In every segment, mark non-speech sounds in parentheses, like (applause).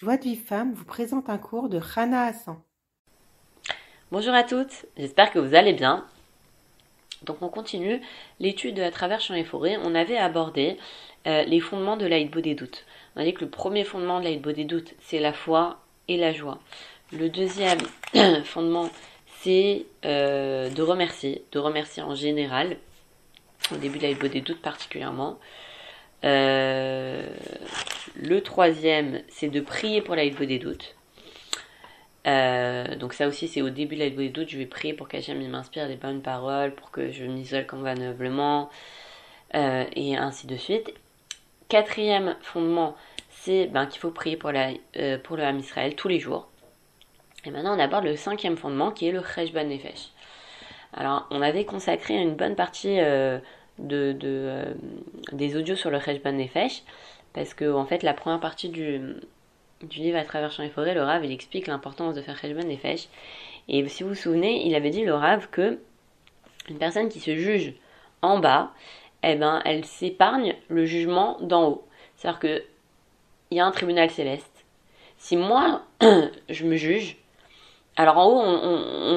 Joie de vie femme vous présente un cours de Rana Hassan. Bonjour à toutes, j'espère que vous allez bien. Donc on continue l'étude à travers champs et forêts. On avait abordé euh, les fondements de l'Aïdbo des doutes. On a dit que le premier fondement de l'Aïdbo des doutes, c'est la foi et la joie. Le deuxième (clears throat) fondement, c'est euh, de remercier, de remercier en général, au début de l'Aïdbo des doutes particulièrement. Euh, le troisième, c'est de prier pour la des doutes. Euh, donc ça aussi, c'est au début de la des doutes, je vais prier pour qu'Hachem m'inspire des bonnes paroles, pour que je m'isole convenablement, euh, et ainsi de suite. Quatrième fondement, c'est ben, qu'il faut prier pour, euh, pour le Ham Israël tous les jours. Et maintenant, on aborde le cinquième fondement, qui est le Cheshban Nefesh. Alors, on avait consacré une bonne partie de, des audios sur le Cheshban Nefesh, parce que en fait la première partie du, du livre à travers champs et forêts, le Rav il explique l'importance de faire Cheshbon et Et si vous vous souvenez, il avait dit le Rav que une personne qui se juge en bas, eh ben elle s'épargne le jugement d'en haut. C'est-à-dire que il y a un tribunal céleste. Si moi (clears throat) je me juge, alors en haut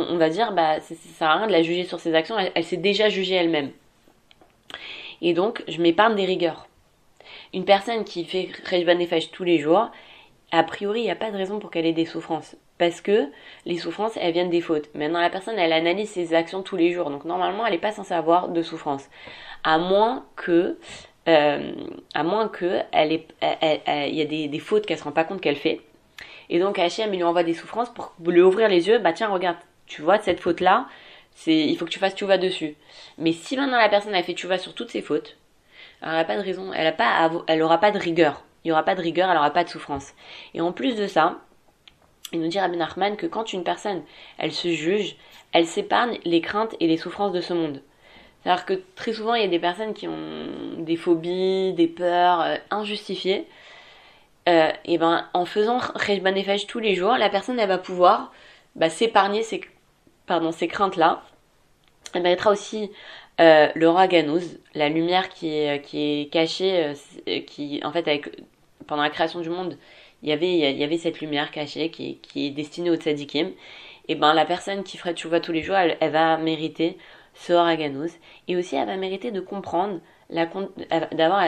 on, va dire bah ça sert à rien de la juger sur ses actions, elle, s'est déjà jugée elle-même. Et donc je m'épargne des rigueurs une personne qui fait Rejban Nefesh tous les jours, a priori, il n'y a pas de raison pour qu'elle ait des souffrances. Parce que les souffrances, elles viennent des fautes. Maintenant, la personne, elle analyse ses actions tous les jours. Donc, normalement, elle n'est pas censée avoir de souffrance. À moins que, euh, à moins que, elle y a des, fautes qu'elle se rend pas compte qu'elle fait. Et donc, Hachem, il lui envoie des souffrances pour lui ouvrir les yeux. Bah, tiens, regarde, tu vois, cette faute-là, c'est, il faut que tu fasses tu vas dessus. Mais si maintenant la personne a fait tu vas sur toutes ses fautes, elle n'a pas de raison, elle n'aura pas, pas de rigueur. Il n'y aura pas de rigueur, elle n'aura pas de souffrance. Et en plus de ça, il nous dit Rabbi Nachman que quand une personne, elle se juge, elle s'épargne les craintes et les souffrances de ce monde. C'est-à-dire que très souvent, il y a des personnes qui ont des phobies, des peurs euh, injustifiées. Euh, et ben, en faisant Rejban tous les jours, la personne, elle va pouvoir bah, s'épargner ces, pardon, ces craintes-là. Elle méritera aussi euh, le Raganouz, la lumière qui est, qui est cachée, euh, qui en fait avec pendant la création du monde, il y avait, il y avait cette lumière cachée qui, qui est destinée au tzadikim. Et ben la personne qui ferait tchouva tous les jours, elle, va mériter ce Raganouz. Et aussi elle va mériter de comprendre, la, d'avoir,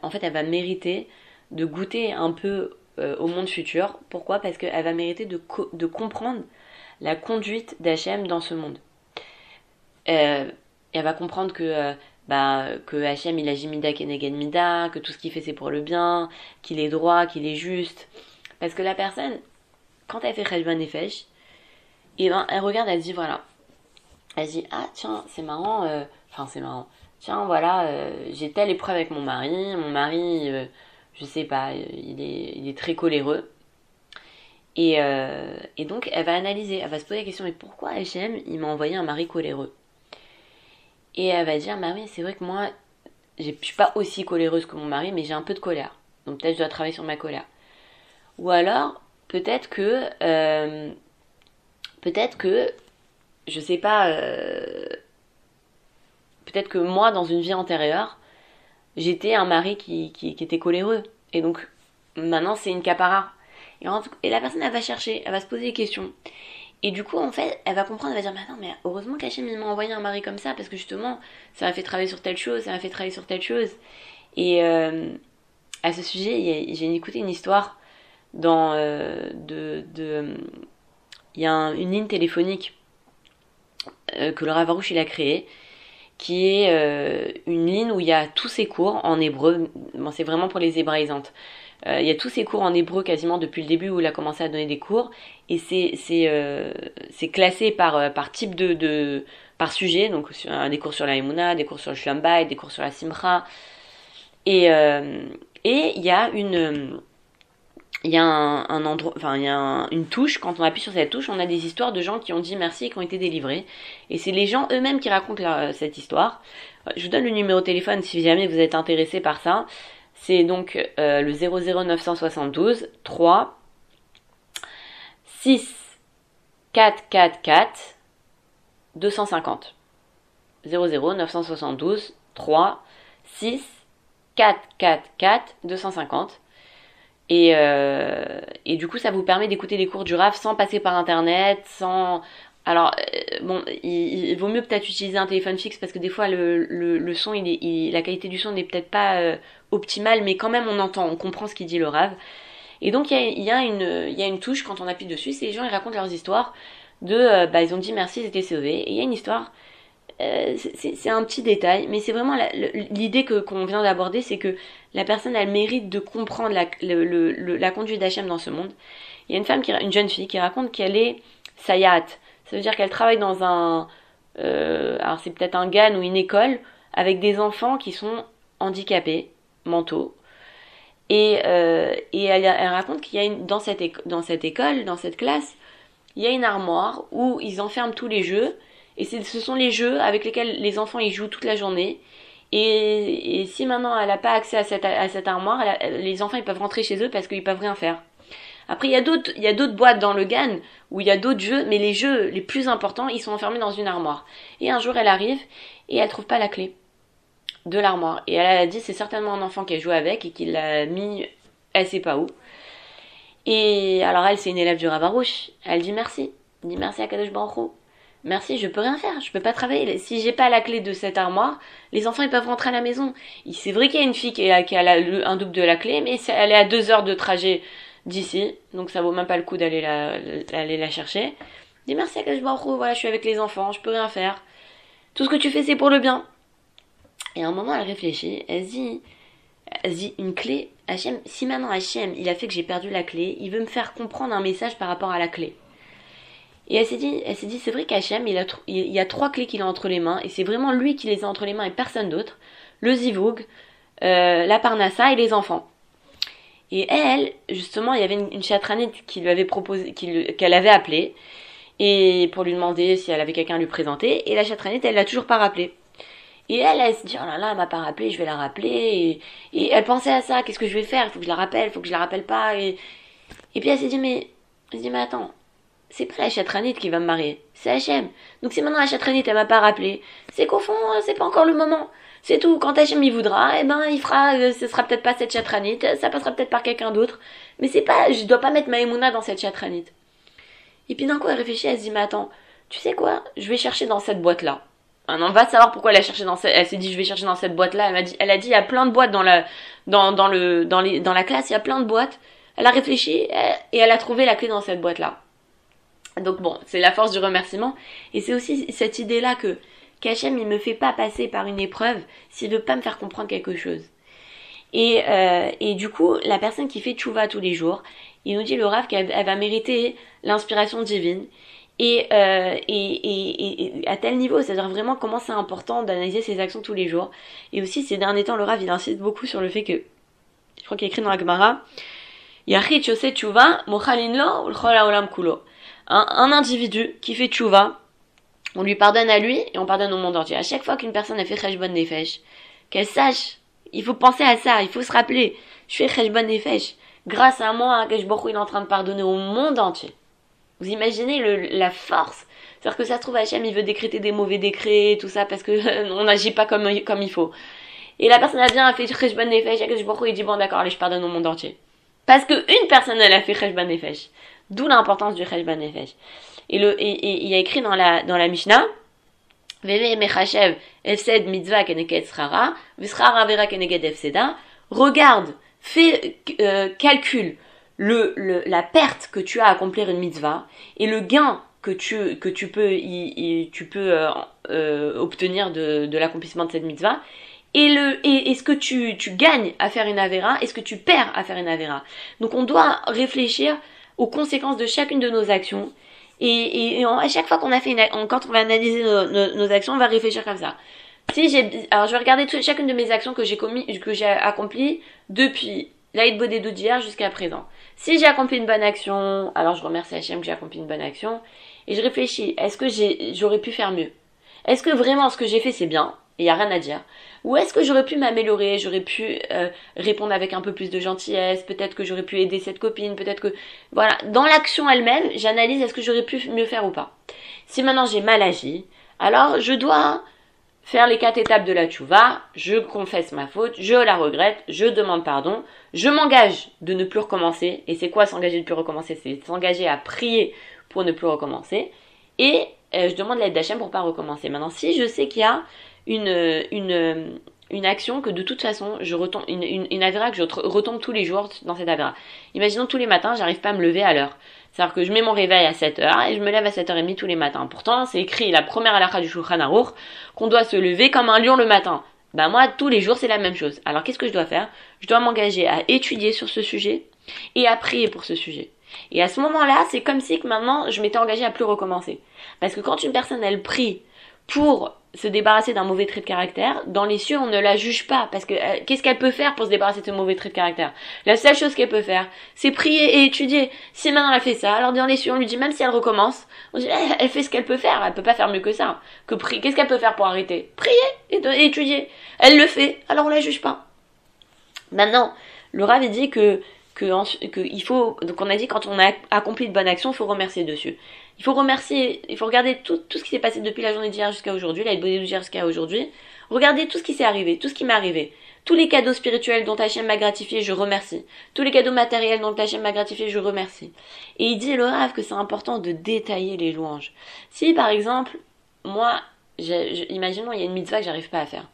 en fait elle va mériter de goûter un peu euh, au monde futur. Pourquoi? Parce qu'elle va mériter de, de comprendre la conduite d'Hachem dans ce monde. Euh, elle va comprendre que euh, bah, que Hachem il agit mida keneged mida, que tout ce qu'il fait c'est pour le bien, qu'il est droit, qu'il est juste. Parce que la personne, quand elle fait Cheshvan Nefesh, et ben, elle regarde, elle dit voilà. Elle dit ah tiens, c'est marrant, euh, enfin c'est marrant. Tiens, voilà, euh, j'ai telle épreuve avec mon mari, mon mari, je sais pas, il est, il est très coléreux. Et, et donc elle va analyser, elle va se poser la question mais pourquoi Hachem il m'a envoyé un mari coléreux? Et elle va dire, bah oui, c'est vrai que moi, je suis pas aussi coléreuse que mon mari, mais j'ai un peu de colère. Donc peut-être je dois travailler sur ma colère. Ou alors, peut-être que, euh, peut-être que, je sais pas, euh, peut-être que moi, dans une vie antérieure, j'étais un mari qui, qui, était coléreux. Et donc, maintenant, c'est une capara. Et, la personne, elle va chercher, elle va se poser des questions. Et du coup, en fait, elle va comprendre, elle va dire, mais attends, mais heureusement qu'Hachem m'a envoyé un mari comme ça, parce que justement, ça m'a fait travailler sur telle chose, ça m'a fait travailler sur telle chose. Et euh, à ce sujet, j'ai écouté une histoire dans euh, de, il y a une ligne téléphonique euh, que le Ravarouche il a créée qui est une ligne où il y a tous ses cours en hébreu. C'est vraiment pour les hébraïsantes. Euh, il y a tous ces cours en hébreu quasiment depuis le début où il a commencé à donner des cours et c'est euh, classé par euh, par type de, de par sujet donc des cours sur la Emouna, des cours sur le Shlambay, des cours sur la Simcha et et il y a une il y a un, un enfin il y a une touche. Quand on appuie sur cette touche, on a des histoires de gens qui ont dit merci et qui ont été délivrés. Et c'est les gens eux-mêmes qui racontent cette histoire. Je vous donne le numéro de téléphone si jamais vous êtes intéressé par ça. C'est donc euh, le 00972 3 6 4 4 4 250. 00 972 3 6 4 4 4 250. Et, euh, et du coup, ça vous permet d'écouter les cours du RAF sans passer par Internet, sans... Alors, euh, bon, il, vaut mieux peut-être utiliser un téléphone fixe parce que des fois, le, le, le son, il est, il- la qualité du son n'est peut-être pas euh, optimale, mais quand même, on entend, on comprend ce qu'il dit le RAV. Et donc, il y y, y a une touche quand on appuie dessus, c'est les gens, ils racontent leurs histoires de, euh, bah, ils ont dit merci, ils étaient sauvés. Et il y a une histoire, euh, c'est- un petit détail, mais c'est vraiment l'idée qu'on vient d'aborder, c'est que la personne, elle mérite de comprendre la conduite d'Hachem dans ce monde. Il y a une femme, qui, une jeune fille, qui raconte qu'elle est sayat. Ça veut dire qu'elle travaille dans un, euh, alors c'est peut-être un GAN ou une école avec des enfants qui sont handicapés mentaux. Et, euh, et elle, raconte qu'il y a une, dans cette, dans cette école, dans cette classe, il y a une armoire où ils enferment tous les jeux. Et ce sont les jeux avec lesquels les enfants ils jouent toute la journée. Et, si maintenant elle n'a pas accès à cette, à cette armoire, les enfants ils peuvent rentrer chez eux parce qu'ils peuvent rien faire. Après, il y a d'autres, boîtes dans le GAN où il y a d'autres jeux, mais les jeux les plus importants, ils sont enfermés dans une armoire. Et un jour, elle arrive et elle trouve pas la clé de l'armoire. Et elle a dit, c'est certainement un enfant qui a joué avec et qui l'a mis, elle sait pas où. Et alors elle, c'est une élève du Ravarouche. Elle dit merci. Elle dit merci à Kadosh Baruch. Merci, je peux rien faire, je peux pas travailler. Si j'ai pas la clé de cette armoire, les enfants ils peuvent rentrer à la maison. C'est vrai qu'il y a une fille qui a, qui a un double de la clé, mais elle est à deux heures de trajet d'ici, donc ça vaut même pas le coup d'aller la, chercher. Dis merci à Kadosh Baruch voilà, je suis avec les enfants, je peux rien faire. Tout ce que tu fais, c'est pour le bien. Et à un moment, elle réfléchit, elle dit, elle dit une clé. Hachem, si maintenant Hachem, il a fait que j'ai perdu la clé, il veut me faire comprendre un message par rapport à la clé. Et elle s'est dit, dit, c'est vrai qu'Hachem, il a, y a trois clés qu'il a entre les mains, et c'est vraiment lui qui les a entre les mains et personne d'autre. Le zivug, euh, la parnassa et les enfants. Et elle, justement, il y avait une, une qui lui avait proposé, qu'elle avait appelée, et pour lui demander si elle avait quelqu'un à lui présenter, et la chatranite, elle l'a toujours pas rappelé. Et elle, elle se dit, oh là là, elle m'a pas rappelé, je vais la rappeler, et, et elle pensait à ça, qu'est-ce que je vais faire, faut que je la rappelle, faut que je la rappelle pas, et, et puis elle s'est dit, mais, elle s'est dit, mais attends, c'est pas la chatranite qui va me marier, c'est Hachem. Donc si maintenant la chatranite, elle m'a pas rappelé, c'est qu'au fond, c'est pas encore le moment. C'est tout. Quand Hachem il voudra, eh ben, il fera, euh, ce sera peut-être pas cette chatranite, ça passera peut-être par quelqu'un d'autre. Mais c'est pas, je dois pas mettre ma émouna dans cette chatranite. Et puis d'un coup, elle réfléchit, elle se dit, mais attends, tu sais quoi? Je vais chercher dans cette boîte-là. Non, va savoir pourquoi elle a cherché dans elle s'est dit, je vais chercher dans cette boîte-là. Elle m'a dit, elle a dit, il y a plein de boîtes dans la, dans, dans le, dans les, dans la classe, il y a plein de boîtes. Elle a réfléchi, elle- et elle a trouvé la clé dans cette boîte-là. Donc bon, c'est la force du remerciement. Et c'est aussi cette idée-là que qu'Hachem, il me fait pas passer par une épreuve s'il veut pas me faire comprendre quelque chose. Et, euh, et du coup, la personne qui fait tchouva tous les jours, il nous dit le Rav qu'elle elle va mériter l'inspiration divine. Et, euh, et, et, et à tel niveau, c'est-à-dire vraiment comment c'est important d'analyser ses actions tous les jours. Et aussi, ces derniers temps, le Rav, il insiste beaucoup sur le fait que, je crois qu'il écrit dans la Gemara. Un, un individu qui fait tchouva, on lui pardonne à lui et on pardonne au monde entier. À chaque fois qu'une personne a fait Cheshbon Nefesh, qu'elle sache, il faut penser à ça, il faut se rappeler, je fais Cheshbon Nefesh. Grâce à moi, Akash Baruch Hu, il est en train de pardonner au monde entier. Vous imaginez la force C'est-à-dire que ça se trouve, Hachem, il veut décréter des mauvais décrets, tout ça, parce que (laughs) on n'agit pas comme, comme il faut. Et la personne a bien fait Cheshbon Nefesh, il dit, bon d'accord, allez, je pardonne au monde entier. Parce que une personne, elle a fait Cheshbon Nefesh. D'où l'importance du Cheshbon Nefesh. Et, il y a écrit dans la, dans la Mishnah. Regarde, fais, euh, calcule le, la perte que tu as à accomplir une mitzvah et le gain que tu, que tu peux, tu peux euh, euh, obtenir de, l'accomplissement de cette mitzvah. Et, le, et, et ce que tu, tu gagnes à faire une avéra et ce que tu perds à faire une avéra. Donc on doit réfléchir aux conséquences de chacune de nos actions. Et, à chaque fois qu'on a fait une, on- va analyser nos, actions, on va réfléchir comme ça. Si j'ai, alors je vais regarder chacune de mes actions que j'ai commis, que j'ai accomplies depuis l'Aïd Bodedou d'hier jusqu'à présent. Si j'ai accompli une bonne action, alors je remercie Hachem que j'ai accompli une bonne action. Et je réfléchis, est-ce que j'aurais pu faire mieux? Est-ce que vraiment ce que j'ai fait c'est bien? Et y a rien à dire. Ou est-ce que j'aurais pu m'améliorer, j'aurais pu euh, répondre avec un peu plus de gentillesse, peut-être que j'aurais pu aider cette copine, peut-être que... Voilà, dans l'action elle-même, j'analyse est-ce que j'aurais pu mieux faire ou pas? Si maintenant j'ai mal agi, alors je dois faire les quatre étapes de la tchouva, je confesse ma faute, je la regrette, je demande pardon, je m'engage de ne plus recommencer. Et c'est quoi s'engager de ne plus recommencer? C'est s'engager à prier pour ne plus recommencer. Et euh, je demande l'aide d'Hachem pour pas recommencer. Maintenant, si je sais qu'il y a une, une, une action que de toute façon, je retombe, une, une que je retombe tous les jours dans cette avera. Imaginons tous les matins, j'arrive pas à me lever à l'heure. C'est-à-dire que je mets mon réveil à 7h et je me lève à 7h30 tous les matins. Pourtant, c'est écrit la première halakha du Shulchan Aruch qu'on doit se lever comme un lion le matin. Ben moi, tous les jours, c'est la même chose. Alors qu'est-ce que je dois faire? Je dois m'engager à étudier sur ce sujet et à prier pour ce sujet. Et à ce moment-là, c'est comme si que maintenant, je m'étais engagée à plus recommencer. Parce que quand une personne, elle prie pour se débarrasser d'un mauvais trait de caractère, dans les cieux, on ne la juge pas, parce que euh, qu'est-ce qu'elle peut faire pour se débarrasser de ce mauvais trait de caractère? La seule chose qu'elle peut faire, c'est prier et étudier. Si maintenant elle fait ça, alors dans les cieux, on lui dit, même si elle recommence, on dit, eh, elle fait ce qu'elle peut faire, elle peut pas faire mieux que ça. Que qu'est-ce qu'elle peut faire pour arrêter? Prier et, étudier. Elle le fait, alors on la juge pas. Maintenant, le Rav dit que que, faut donc on a dit quand on a accompli de bonnes actions, il faut remercier dessus. Il faut remercier, il faut regarder tout, tout ce qui s'est passé depuis la journée d'hier jusqu'à aujourd'hui, la bonne d'hier jusqu'à aujourd'hui. Regardez tout ce qui s'est arrivé, tout ce qui m'est arrivé. Tous les cadeaux spirituels dont Hachem m'a gratifié, je remercie. Tous les cadeaux matériels dont Hachem m'a gratifié, je remercie. Et il dit le rave que c'est important de détailler les louanges. Si par exemple, moi, imaginons il y a une mitzvah que j'arrive pas à faire.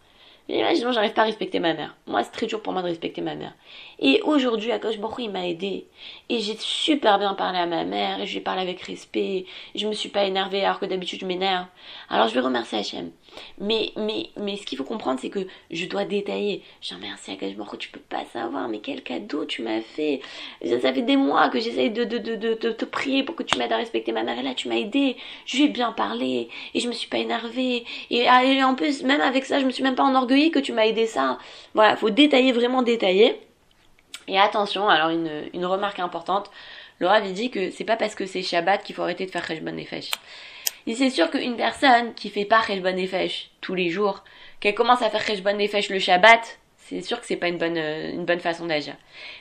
Imaginons, j'arrive pas à respecter ma mère. Moi, c'est très dur pour moi de respecter ma mère. Et aujourd'hui, Akash Baruch il m'a aidé. Et j'ai super bien parlé à ma mère, et je lui ai parlé avec respect. Je me suis pas énervée alors que d'habitude je m'énerve. Alors je vais remercier Hachem. Mais, mais, mais ce qu'il faut comprendre, c'est que je dois détailler. Je merci Akash Baruch tu peux pas savoir, mais quel cadeau tu m'as fait. Ça, fait des mois que j'essaye de, de, de, de, te prier pour que tu m'aides à respecter ma mère. Et là, tu m'as aidé. Je lui ai bien parlé. Et je me suis pas énervée. Et, ah, et en plus, même avec ça, je me suis même pas enorgueillie que tu m'as aidé ça. Voilà, faut détailler, vraiment détailler. Et attention, alors une, une remarque importante, Laura lui dit que c'est pas parce que c'est Shabbat qu'il faut arrêter de faire Cheshbon Nefesh. Et c'est sûr qu'une personne qui fait pas Cheshbon Nefesh tous les jours, qu'elle commence à faire Cheshbon Nefesh le Shabbat, c'est sûr que c'est pas une bonne, une bonne façon d'agir.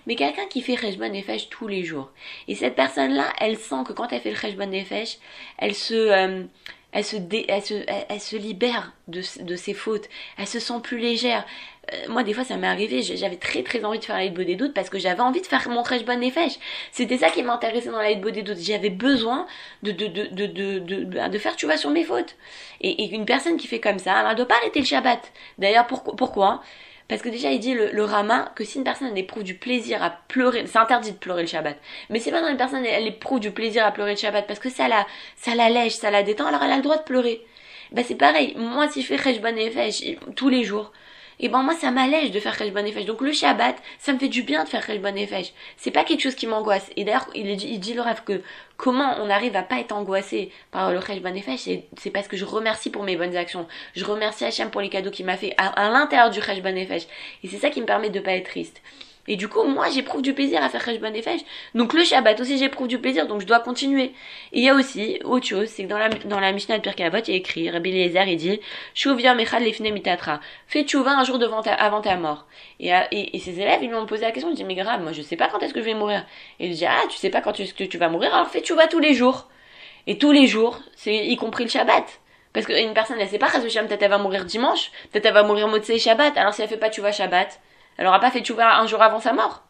Mais quelqu'un qui fait Cheshbon Nefesh tous les jours, et cette personne-là, elle sent que quand elle fait le Cheshbon Nefesh, elle se, euh, elle se, elle se, elle, se libère de, de, ses fautes, elle se sent plus légère. Euh, moi, des fois, ça m'est arrivé, j'avais très très envie de faire la des doutes parce que j'avais envie de faire mon très bonne effet. C'était ça qui m'intéressait dans la des doutes. J'avais besoin de, de, de, de, de, faire, tu vois, sur mes fautes. Et, et une personne qui fait comme ça, elle ne doit pas arrêter le Shabbat. D'ailleurs, pourquoi, pourquoi? Parce que déjà, il dit le, Rama que si une personne éprouve du plaisir à pleurer, c'est interdit de pleurer le Shabbat. Mais si maintenant une personne elle éprouve du plaisir à pleurer le Shabbat parce que ça la, ça la lèche, ça la détend, alors elle a le droit de pleurer. Ben c'est pareil. Moi, si je fais Cheshbon Nefesh tous les jours, et ben moi ça m'allège de faire Cheshbon Nefesh. Donc le Shabbat, ça me fait du bien de faire Cheshbon Nefesh. C'est pas quelque chose qui m'angoisse. Et d'ailleurs, il, il, dit le rêve que comment on arrive à pas être angoissé par le Cheshbon Nefesh, c'est parce que je remercie pour mes bonnes actions. Je remercie Hachem pour les cadeaux qu'il m'a fait à, l'intérieur du Cheshbon Nefesh. Et c'est ça qui me permet de pas être triste. Et du coup, moi, j'éprouve du plaisir à faire Cheshbon Nefesh. Donc le Shabbat aussi, j'éprouve du plaisir, donc je dois continuer. Et il y a aussi autre chose, c'est que dans la, dans la Mishnah de Pirkei il y a écrit, Rabbi Eliezer, il dit, Shuvia mitatra. Fais tchouva un jour devant ta, avant ta mort. Et, euh, et, et, ses élèves, ils lui ont posé la question, ils disent, mais grave, moi, je sais pas quand est-ce que je vais mourir. Et il dit, ah, tu sais pas quand est-ce que tu vas mourir, alors fais tchouva tous les jours. Et tous les jours, c'est y compris le Shabbat. Parce qu'une personne, elle sait pas, peut-être elle va mourir dimanche, peut-être elle va mourir Motsei Shabbat, alors si elle fait pas tchouva Shabbat, elle aura pas fait tchouva un jour avant sa mort.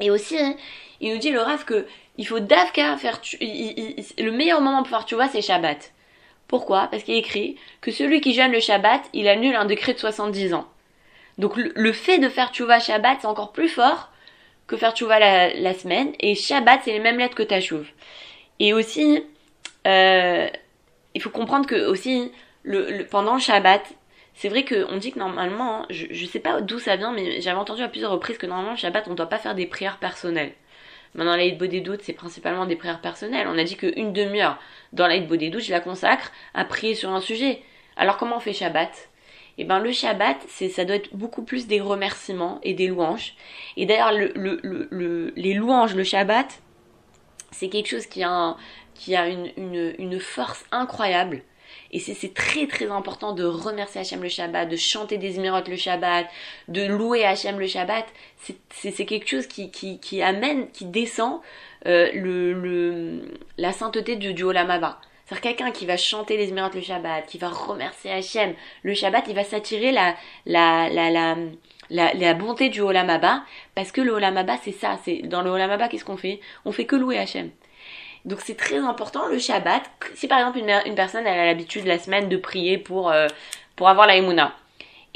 Et aussi, hein, il nous dit le Rav que il faut d'Avka faire le meilleur moment pour faire vois c'est Shabbat. Pourquoi? Parce qu'il écrit que celui qui jeûne le Shabbat, il annule un décret de 70 ans. Donc le, fait de faire tchouva Shabbat, c'est encore plus fort que faire tchouva la, la semaine. Et Shabbat, c'est les mêmes lettres que Tachouv. Et aussi, euh, il faut comprendre que aussi, pendant le Shabbat, c'est vrai qu'on dit que normalement, hein, je, je sais pas d'où ça vient, mais j'avais entendu à plusieurs reprises que normalement le Shabbat, on ne doit pas faire des prières personnelles. Maintenant, l'Aïd des doutes, c'est principalement des prières personnelles. On a dit qu'une demi-heure dans l'Aïd des doutes, je la consacre à prier sur un sujet. Alors comment on fait Shabbat? Eh ben le Shabbat, c'est ça doit être beaucoup plus des remerciements et des louanges. Et d'ailleurs le, le, le, les louanges, le Shabbat, c'est quelque chose qui a, une force incroyable. Et c'est très très important de remercier Hachem le Shabbat, de chanter des émirotes le Shabbat, de louer Hachem le Shabbat. C'est quelque chose qui, amène, qui descend euh, la sainteté du, du Olam C'est-à-dire quelqu'un qui va chanter les miracles le Shabbat, qui va remercier Hachem le Shabbat, il va s'attirer la, la, la, la, la, bonté du Olam Abba, parce que le Olam Abba, c'est ça. C'est Dans le Olam Abba, qu'est-ce qu'on fait? On fait que louer Hachem. Donc c'est très important le Shabbat. Si par exemple une, personne elle a l'habitude la semaine de prier pour, euh, pour avoir la Emouna,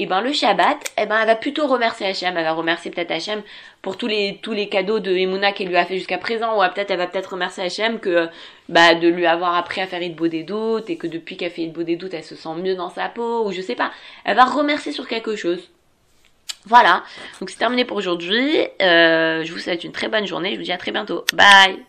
et ben le Shabbat, eh ben elle va plutôt remercier Hachem, elle va remercier peut-être Hachem pour tous les tous les cadeaux de Emouna qu'elle lui a fait jusqu'à présent, ou peut-être elle va peut-être remercier Hachem que bah de lui avoir appris à faire Idbo des doutes et que depuis qu'elle fait Idbo des doutes, elle se sent mieux dans sa peau ou je sais pas. Elle va remercier sur quelque chose. Voilà, donc c'est terminé pour aujourd'hui. Euh, je vous souhaite une très bonne journée. Je vous dis à très bientôt. Bye.